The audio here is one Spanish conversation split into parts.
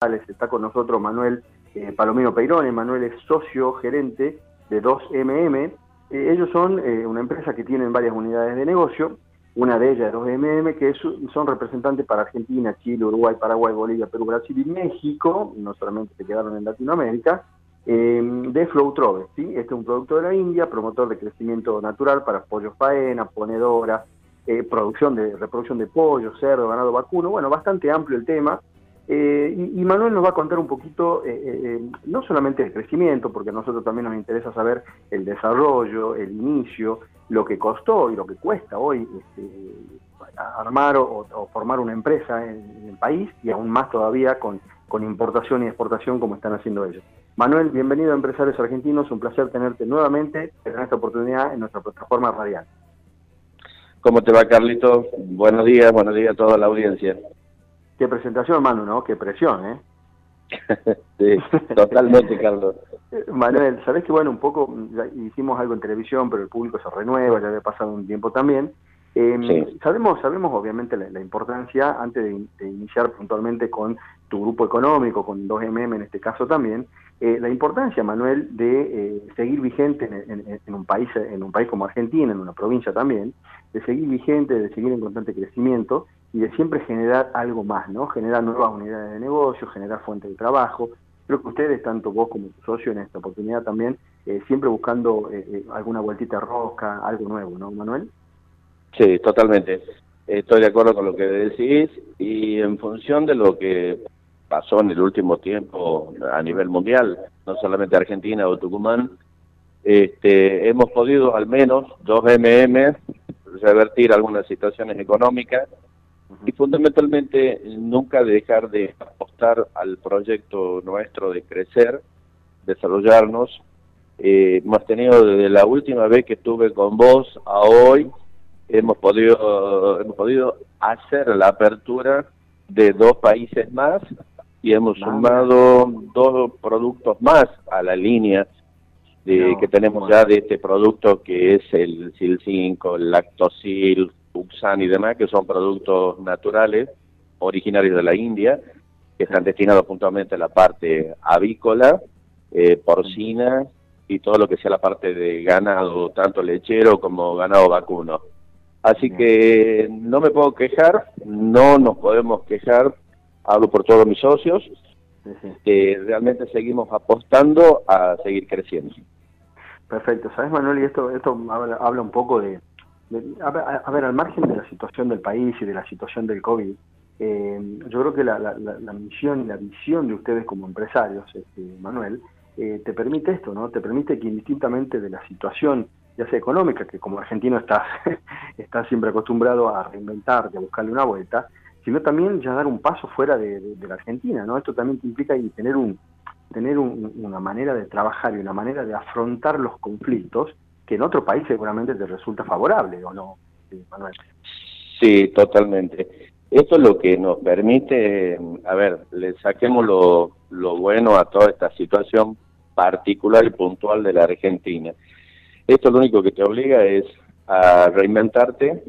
Está con nosotros Manuel eh, Palomino Peirone. Manuel es socio gerente de 2MM. Eh, ellos son eh, una empresa que tienen varias unidades de negocio. Una de ellas es 2MM, que son representantes para Argentina, Chile, Uruguay, Paraguay, Bolivia, Perú, Brasil y México. No solamente se quedaron en Latinoamérica. de Flowtrove, ¿sí? Este es un producto de la India, promotor de crecimiento natural para pollos faena, ponedora, producción de reproducción de pollo, cerdo, ganado vacuno. Bueno, bastante amplio el tema. Eh, y, Manuel nos va a contar un poquito, eh, eh, no solamente el crecimiento, porque a nosotros también nos interesa saber el desarrollo, el inicio, lo que costó y lo que cuesta hoy este, armar o, formar una empresa en, el país y aún más todavía con, con importación y exportación como están haciendo ellos. Manuel, bienvenido a Empresarios Argentinos, un placer tenerte nuevamente en esta oportunidad en nuestra plataforma radial. ¿Cómo te va, Carlito? Buenos días, buenos días a toda la audiencia. Qué presentación, Manu, ¿no? Qué presión, ¿eh? sí, totalmente, Carlos. Manuel, sabés que, bueno, un poco hicimos algo en televisión, pero el público se renueva, ya había pasado un tiempo también. Eh, Sabemos, sabemos obviamente la, importancia, antes de, iniciar puntualmente con tu grupo económico, con 2MM en este caso también, eh, la importancia, Manuel, de eh, seguir vigente en, un país, en un país como Argentina, en una provincia también, de seguir vigente, de seguir en constante crecimiento y de siempre generar algo más, ¿no? Generar nuevas unidades de negocio, generar fuentes de trabajo. Creo que ustedes, tanto vos como tu socio en esta oportunidad también, eh, siempre buscando eh, eh, alguna vueltita rosca, algo nuevo, ¿no, Manuel? Sí, totalmente. Estoy de acuerdo con lo que decís y en función de lo que pasó en el último tiempo a nivel mundial, no solamente Argentina o Tucumán, este, hemos podido al menos dos MM revertir algunas situaciones económicas y fundamentalmente nunca dejar de apostar al proyecto nuestro de crecer, desarrollarnos. Eh, hemos tenido desde la última vez que estuve con vos a hoy, hemos podido, hemos podido hacer la apertura de dos países más y hemos sumado dos productos más a la línea de, que tenemos ya de este producto que es el SIL 5, el Lactosil, Uxan y demás, que son productos naturales originarios de la India, que están destinados puntualmente a la parte avícola, eh, porcina y todo lo que sea la parte de ganado, tanto lechero como ganado vacuno. Así que no me puedo quejar, no nos podemos quejar, hablo por todos mis socios, que realmente seguimos apostando a seguir creciendo. Perfecto, ¿sabes Manuel? Y esto, esto habla un poco de, a, ver, al margen de la situación del país y de la situación del COVID, eh, yo creo que la, misión y la visión de ustedes como empresarios, este, Manuel, eh, te permite esto, ¿no? Te permite que indistintamente de la situación, ya sea económica, que como argentino estás, está siempre acostumbrado a reinventarte, a buscarle una vuelta, sino también ya dar un paso fuera de, la Argentina, ¿no? Esto también te implica y tener un tener una manera de trabajar y una manera de afrontar los conflictos que en otro país seguramente te resulta favorable, ¿o no, Manuel? Sí, totalmente. Esto es lo que nos permite, a ver, le saquemos lo, lo bueno a toda esta situación particular y puntual de la Argentina. Esto lo único que te obliga es a reinventarte,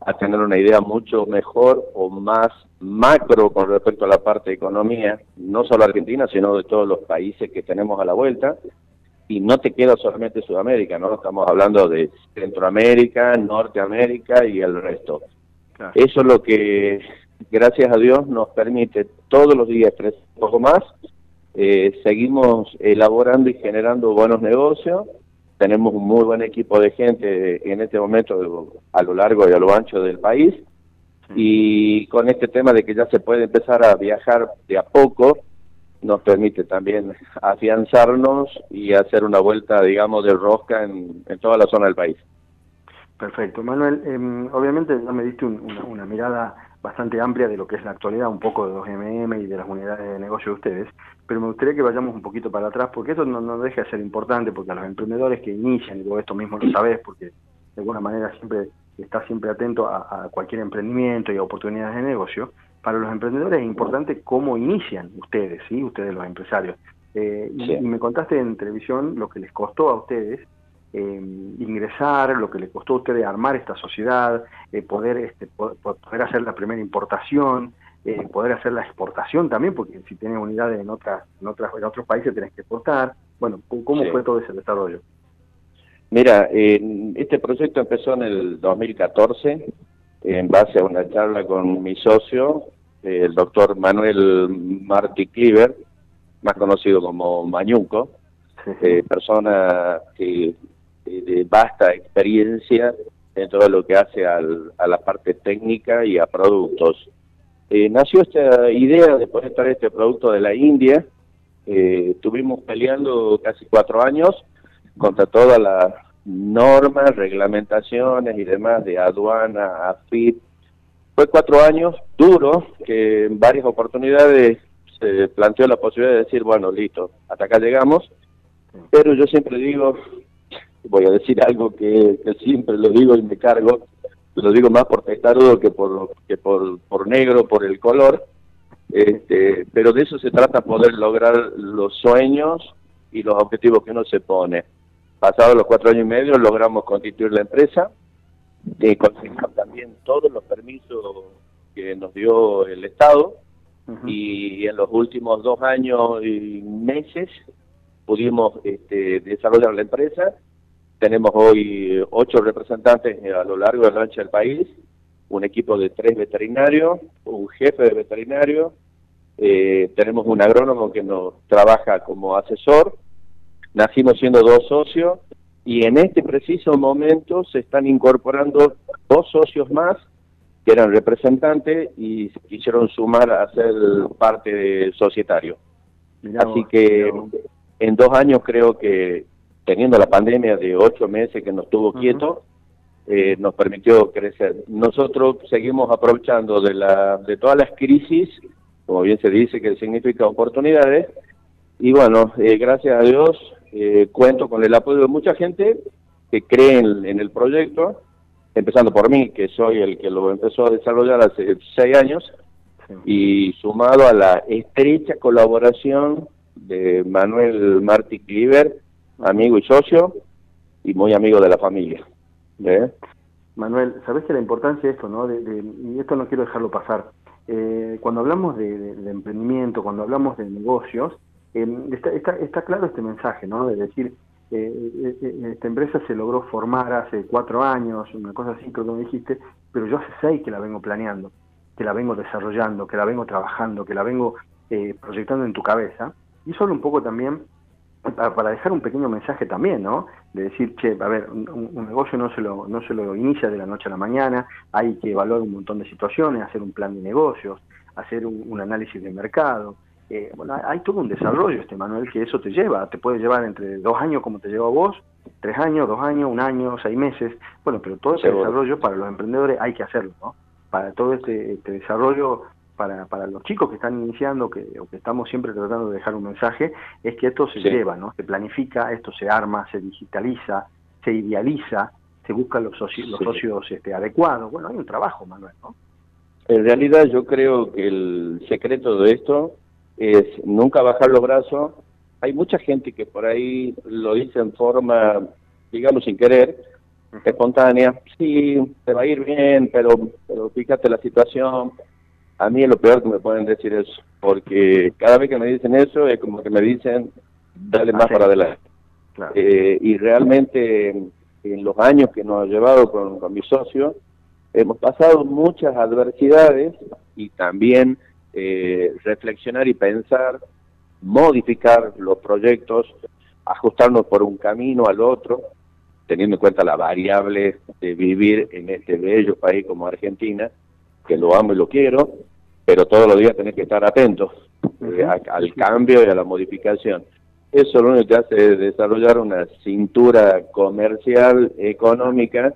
a tener una idea mucho mejor o más macro con respecto a la parte de economía, no solo Argentina, sino de todos los países que tenemos a la vuelta, y no te queda solamente Sudamérica, ¿no? Estamos hablando de Centroamérica, Norteamérica y el resto. Eso es lo que, gracias a Dios, nos permite todos los días crecer un poco más. Eh, seguimos elaborando y generando buenos negocios. Tenemos un muy buen equipo de gente en este momento a lo largo y a lo ancho del país. Y con este tema de que ya se puede empezar a viajar de a poco, nos permite también afianzarnos y hacer una vuelta, digamos, de rosca en, toda la zona del país. Perfecto. Manuel, em, obviamente ya me diste una, mirada bastante amplia de lo que es la actualidad, un poco de los MM y de las unidades de negocio de ustedes, pero me gustaría que vayamos un poquito para atrás, porque eso no, no deja de ser importante, porque a los emprendedores que inician, y esto mismo lo sabés, porque de alguna manera siempre estás siempre atento a cualquier emprendimiento y a oportunidades de negocio, para los emprendedores es importante cómo inician ustedes, ¿sí? ustedes los empresarios. Eh, y, me contaste en televisión lo que les costó a ustedes eh, ingresar, lo que les costó a ustedes armar esta sociedad, eh, poder, este, poder hacer la primera importación, eh, poder hacer la exportación también, porque si tienes unidades en otras, en otras, en otros países tenés que exportar. Bueno, ¿cómo fue todo ese desarrollo? Mira, este proyecto empezó en el 2014 en base a una charla con mi socio, el doctor Manuel Martí Cliver, más conocido como Mañuco, eh, persona que, de vasta experiencia en todo lo que hace al, a la parte técnica y a productos. Eh, nació esta idea de poder traer este producto de la India. Eh, estuvimos peleando casi cuatro años contra todas las normas, reglamentaciones y demás de aduana, AFIP. Fue cuatro años duros que en varias oportunidades se planteó la posibilidad de decir, bueno, listo, hasta acá llegamos, pero yo siempre digo, voy a decir algo que, siempre lo digo y me cargo, lo digo más por testarudo que por que por, por negro, por el color, este, pero de eso se trata poder lograr los sueños y los objetivos que uno se pone. Pasados los cuatro años y medio logramos constituir la empresa, y conseguimos también todos los permisos que nos dio el Estado y en los últimos dos años y meses pudimos este, desarrollar la empresa. Tenemos hoy ocho representantes a lo largo y a lo ancho del país, un equipo de tres veterinarios, un jefe de veterinario, eh, tenemos un agrónomo que nos trabaja como asesor nacimos siendo dos socios y en este preciso momento se están incorporando dos socios más que eran representantes y se quisieron sumar a ser parte del societario. Así que en dos años creo que teniendo la pandemia de ocho meses que nos tuvo quieto, eh, nos permitió crecer. Nosotros seguimos aprovechando de, la, de todas las crisis, como bien se dice, que significa oportunidades, y bueno, eh, gracias a Dios eh, cuento con el apoyo de mucha gente que cree en, el proyecto, empezando por mí, que soy el que lo empezó a desarrollar hace seis años, y sumado a la estrecha colaboración de Manuel Martí Cliver, amigo y socio, y muy amigo de la familia. Manuel, sabes que la importancia de esto, ¿no? y esto no quiero dejarlo pasar. Eh, cuando hablamos de, emprendimiento, cuando hablamos de negocios, Em, está, está, claro este mensaje, ¿no? De decir, eh, eh, eh, esta empresa se logró formar hace cuatro años, una cosa así, creo que me dijiste, pero yo hace seis que la vengo planeando, que la vengo desarrollando, que la vengo trabajando, que la vengo proyectando en tu cabeza. Y solo un poco también para, dejar un pequeño mensaje también, ¿no? De decir, che, a ver, un, negocio no se, lo, no se lo inicia de la noche a la mañana, hay que evaluar un montón de situaciones, hacer un plan de negocios, hacer un análisis de mercado, eh, bueno, hay todo un desarrollo, este Manuel, que eso te lleva, te puede llevar entre dos años como te lleva a vos, tres años, dos años, un año, seis meses, bueno, pero todo ese desarrollo para los emprendedores hay que hacerlo, ¿no? Para todo este, este, desarrollo, para, para los chicos que están iniciando, que, o que estamos siempre tratando de dejar un mensaje, es que esto se lleva, ¿no? Se planifica, esto se arma, se digitaliza, se idealiza, se buscan los socios, los socios este, adecuados, bueno, hay un trabajo, Manuel, ¿no? En realidad yo creo que el secreto de esto es nunca bajar los brazos. Hay mucha gente que por ahí lo dice en forma, digamos, sin querer, espontánea. Sí, te va a ir bien, pero, pero fíjate la situación. A mí es lo peor que me pueden decir eso, porque cada vez que me dicen eso es como que me dicen, dale más para adelante. Eh, y realmente en los años que nos ha llevado con, con mi socio, hemos pasado muchas adversidades y también eh, reflexionar y pensar, modificar los proyectos, ajustarnos por un camino al otro, teniendo en cuenta la variable de vivir en este bello país como Argentina, que lo amo y lo quiero, pero todos los días tenés que estar atentos eh, al cambio y a la modificación. Eso lo único que hace es desarrollar una cintura comercial, económica,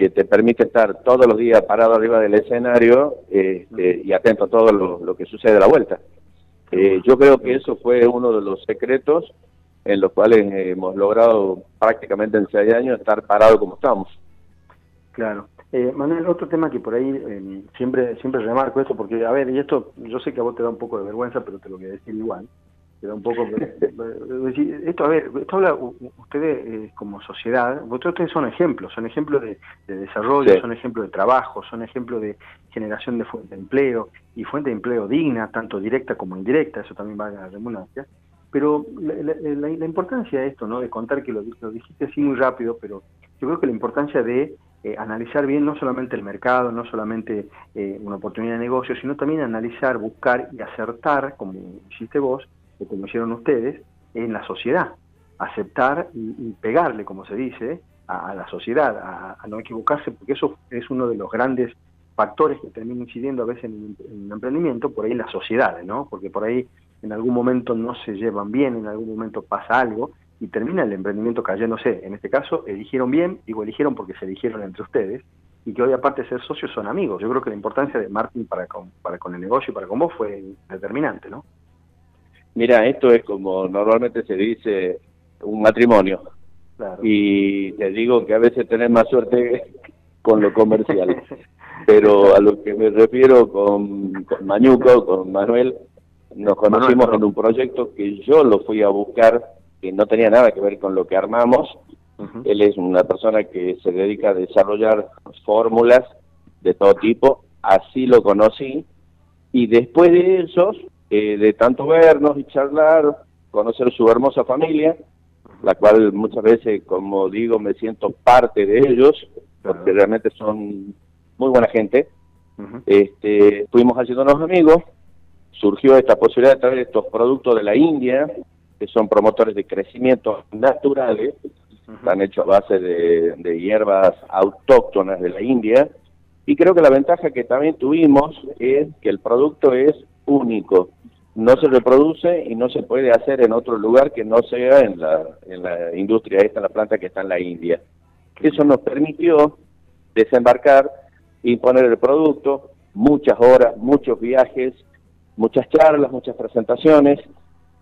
que te permite estar todos los días parado arriba del escenario este, y atento a todo lo, que sucede a la vuelta. Eh, yo creo que eso fue uno de los secretos en los cuales hemos logrado prácticamente en seis años estar parado como estamos. Claro. Eh, Manuel, otro tema que por ahí eh, siempre siempre remarco esto, porque, a ver, y esto yo sé que a vos te da un poco de vergüenza, pero te lo voy a decir igual. Queda un poco... esto, a ver, esto habla, ustedes eh, como sociedad, ustedes son ejemplos, son ejemplos de, desarrollo, son ejemplos de trabajo, son ejemplos de generación de fuente de empleo, y fuente de empleo digna, tanto directa como indirecta, eso también va a la remunerancia. Pero la, importancia de esto, ¿no? de contar que lo, lo dijiste así muy rápido, pero yo creo que la importancia de eh, analizar bien no solamente el mercado, no solamente eh, una oportunidad de negocio, sino también analizar, buscar y acertar, como hiciste vos, o como hicieron ustedes, en la sociedad. Aceptar y, pegarle, como se dice, a, la sociedad, a, no equivocarse, porque eso es uno de los grandes factores que termina incidiendo a veces en, en el emprendimiento, por ahí en las sociedades, ¿no? Porque por ahí en algún momento no se llevan bien, en algún momento pasa algo, y termina el emprendimiento cayéndose. En este caso, eligieron bien, digo eligieron porque se eligieron entre ustedes, y que hoy aparte de ser socios son amigos. Yo creo que la importancia de Martín para con, para con el negocio y para con vos fue determinante, ¿no? Mira, esto es como normalmente se dice un matrimonio. Y te digo que a veces tenés más suerte con lo comercial. Pero a lo que me refiero con, con Mañuco, con Manuel, nos conocimos en un proyecto que yo lo fui a buscar que no tenía nada que ver con lo que armamos. Él es una persona que se dedica a desarrollar fórmulas de todo tipo, así lo conocí, y después de eso, eh, de tanto vernos y charlar, conocer su hermosa familia, la cual muchas veces, como digo, me siento parte de ellos, porque realmente son muy buena gente. este, fuimos haciéndonos amigos, surgió esta posibilidad de traer estos productos de la India, que son promotores de crecimiento naturales, están hechos a base de, hierbas autóctonas de la India, y creo que la ventaja que también tuvimos es que el producto es único, no se reproduce y no se puede hacer en otro lugar que no sea en la, en la industria esta, en la planta que está en la India. Eso nos permitió desembarcar y poner el producto, muchas horas, muchos viajes, muchas charlas, muchas presentaciones,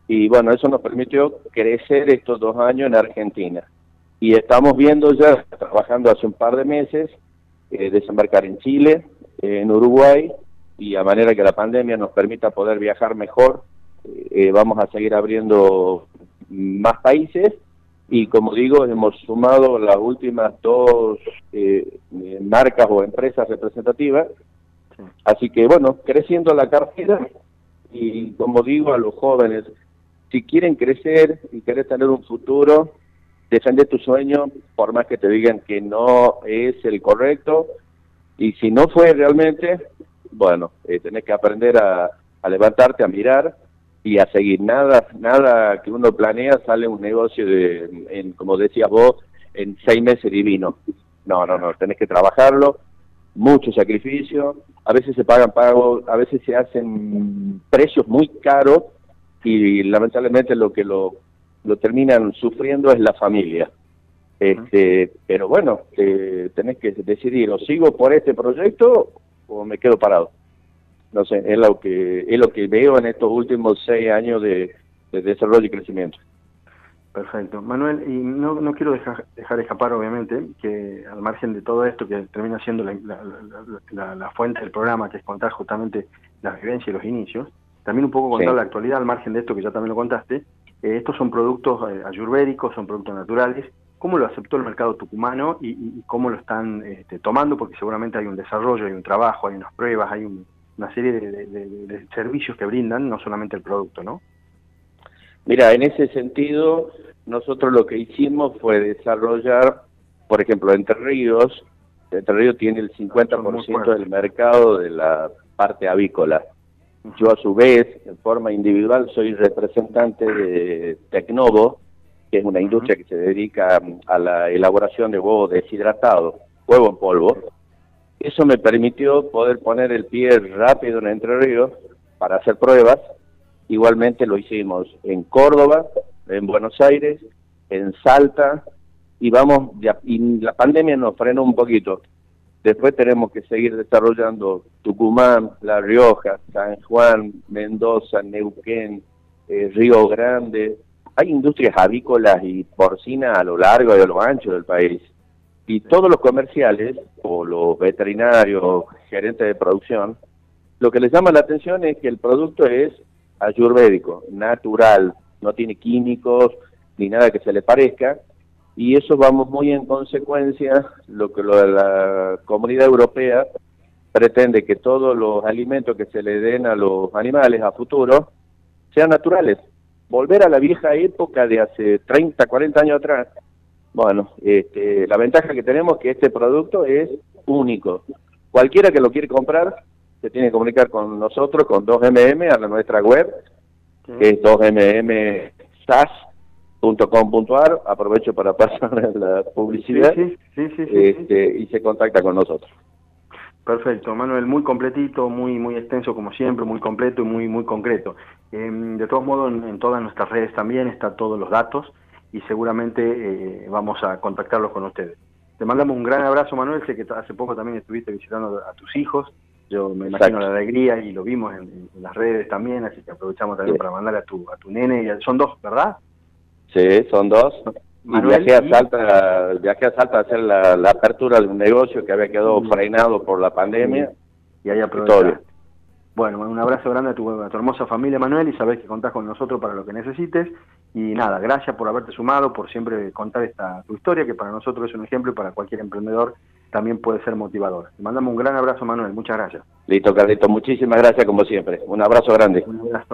y bueno, eso nos permitió crecer estos dos años en Argentina. Y estamos viendo ya, trabajando hace un par de meses, eh, desembarcar en Chile, en Uruguay, y a manera que la pandemia nos permita poder viajar mejor, eh, vamos a seguir abriendo más países y como digo, hemos sumado las últimas dos eh, marcas o empresas representativas. Así que bueno, creciendo la cartera y como digo a los jóvenes, si quieren crecer y quieren tener un futuro, defender tu sueño, por más que te digan que no es el correcto, y si no fue realmente, bueno, eh, tenés que aprender a, levantarte, a mirar y a seguir. Nada, nada que uno planea sale un negocio de, en, como decías vos, en seis meses divino. No, no, no, tenés que trabajarlo, mucho sacrificio, a veces se pagan pagos, a veces se hacen precios muy caros y lamentablemente lo que lo, lo terminan sufriendo es la familia. Este, pero bueno, eh, tenés que decidir, o sigo por este proyecto o me quedo parado. No sé, es lo que es lo que veo en estos últimos seis años de, desarrollo y crecimiento. Perfecto. Manuel, y no, no quiero dejar, dejar escapar, obviamente, que al margen de todo esto, que termina siendo la, la, la, fuente del programa, que es contar justamente la vivencia y los inicios, también un poco contar la actualidad, al margen de esto que ya también lo contaste. Eh, estos son productos eh, ayurvédicos, son productos naturales. ¿Cómo lo aceptó el mercado tucumano y, cómo lo están este, tomando? Porque seguramente hay un desarrollo, hay un trabajo, hay unas pruebas, hay una serie de, servicios que brindan, no solamente el producto, ¿no? Mira, en ese sentido, nosotros lo que hicimos fue desarrollar, por ejemplo, Entre Ríos, Entre Ríos tiene el 50% del mercado de la parte avícola. Yo a su vez, en forma individual, soy representante de Tecnovo, que es una industria que se dedica a la elaboración de huevos deshidratados, huevo en polvo. Eso me permitió poder poner el pie rápido en Entre Ríos para hacer pruebas. Igualmente lo hicimos en Córdoba, en Buenos Aires, en Salta, y vamos, y la pandemia nos frenó un poquito, Después tenemos que seguir desarrollando Tucumán, La Rioja, San Juan, Mendoza, Neuquén, eh, Río Grande. Hay industrias avícolas y porcinas a lo largo y a lo ancho del país. Y todos los comerciales, o los veterinarios, gerentes de producción, lo que les llama la atención es que el producto es ayurvédico, natural, no tiene químicos ni nada que se le parezca, y eso vamos muy en consecuencia lo que lo, la comunidad europea pretende que todos los alimentos que se le den a los animales a futuro sean naturales. Volver a la vieja época de hace 30, 40 años atrás. Bueno, este, la ventaja que tenemos es que este producto es único. Cualquiera que lo quiere comprar se tiene que comunicar con nosotros, con 2MM, a nuestra web, que es 2mmsas.com.ar. Aprovecho para pasar la publicidad este, y se contacta con nosotros. Perfecto, Manuel, muy completito, muy muy extenso como siempre, muy completo y muy muy concreto. Em, de todos modos, en, todas nuestras redes también están todos los datos y seguramente eh, vamos a contactarlos con ustedes. Te mandamos un gran abrazo, Manuel. Sé que hace poco también estuviste visitando a tus hijos. Yo me imagino la alegría y lo vimos en, las redes también, así que aprovechamos también para mandarle a tu, a tu nene. Son dos, ¿verdad? Sí, son dos. Manuel, viajé, a Salta, viajé a Salta a hacer la, apertura de un negocio que había quedado frenado por la pandemia. Y ahí aproveché. Bueno, un abrazo grande a tu, hermosa familia, Manuel, y sabes que contás con nosotros para lo que necesites. Y nada, gracias por haberte sumado, por siempre contar esta tu historia, que para nosotros es un ejemplo y para cualquier emprendedor también puede ser motivador. Te mandamos un gran abrazo, Manuel. Muchas gracias. Listo, Carlito. Muchísimas gracias, como siempre. Un abrazo grande. Un abrazo.